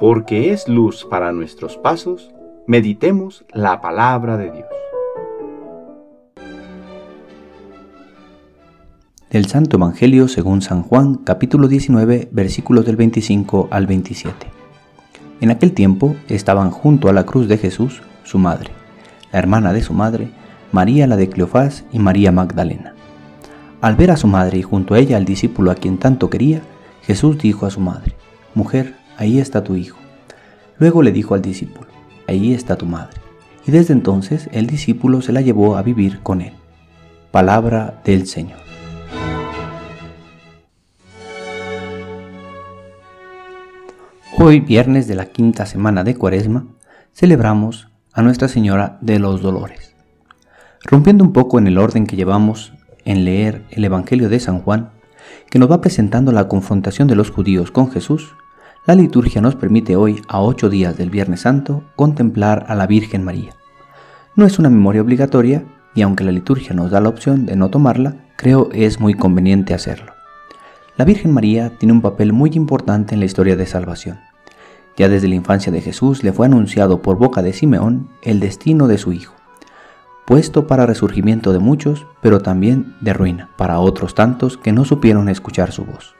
porque es luz para nuestros pasos, meditemos la palabra de Dios. Del Santo Evangelio según San Juan, capítulo 19, versículos del 25 al 27. En aquel tiempo estaban junto a la cruz de Jesús su madre, la hermana de su madre, María la de Cleofás y María Magdalena. Al ver a su madre y junto a ella al discípulo a quien tanto quería, Jesús dijo a su madre, Mujer, ahí está tu hijo. Luego le dijo al discípulo, ahí está tu madre. Y desde entonces el discípulo se la llevó a vivir con él. Palabra del Señor. Hoy, viernes de la quinta semana de Cuaresma, celebramos a Nuestra Señora de los Dolores. Rompiendo un poco en el orden que llevamos en leer el Evangelio de San Juan, que nos va presentando la confrontación de los judíos con Jesús, la liturgia nos permite hoy, a ocho días del Viernes Santo, contemplar a la Virgen María. No es una memoria obligatoria, y aunque la liturgia nos da la opción de no tomarla, creo es muy conveniente hacerlo. La Virgen María tiene un papel muy importante en la historia de salvación. Ya desde la infancia de Jesús le fue anunciado por boca de Simeón el destino de su hijo, puesto para resurgimiento de muchos, pero también de ruina para otros tantos que no supieron escuchar su voz.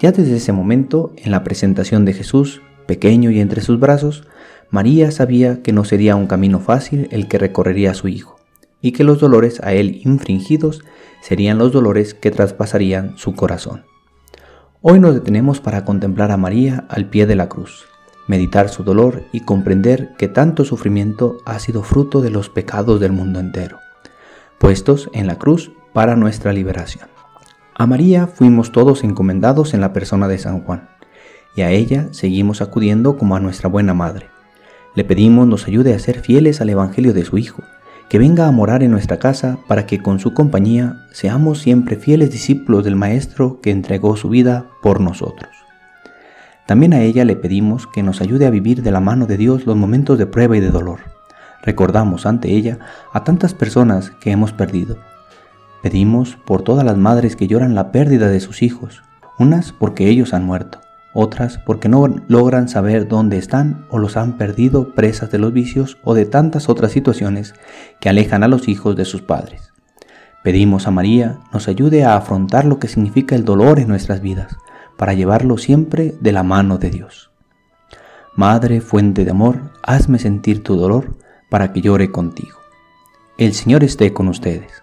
Ya desde ese momento, en la presentación de Jesús, pequeño y entre sus brazos, María sabía que no sería un camino fácil el que recorrería a su hijo, y que los dolores a él infringidos serían los dolores que traspasarían su corazón. Hoy nos detenemos para contemplar a María al pie de la cruz, meditar su dolor y comprender que tanto sufrimiento ha sido fruto de los pecados del mundo entero, puestos en la cruz para nuestra liberación. A María fuimos todos encomendados en la persona de San Juan, y a ella seguimos acudiendo como a nuestra buena madre. Le pedimos nos ayude a ser fieles al Evangelio de su Hijo, que venga a morar en nuestra casa para que con su compañía seamos siempre fieles discípulos del Maestro que entregó su vida por nosotros. También a ella le pedimos que nos ayude a vivir de la mano de Dios los momentos de prueba y de dolor. Recordamos ante ella a tantas personas que hemos perdido Pedimos por todas las madres que lloran la pérdida de sus hijos, unas porque ellos han muerto, otras porque no logran saber dónde están o los han perdido presas de los vicios o de tantas otras situaciones que alejan a los hijos de sus padres. Pedimos a María nos ayude a afrontar lo que significa el dolor en nuestras vidas, para llevarlo siempre de la mano de Dios. Madre, fuente de amor, hazme sentir tu dolor para que llore contigo. El Señor esté con ustedes.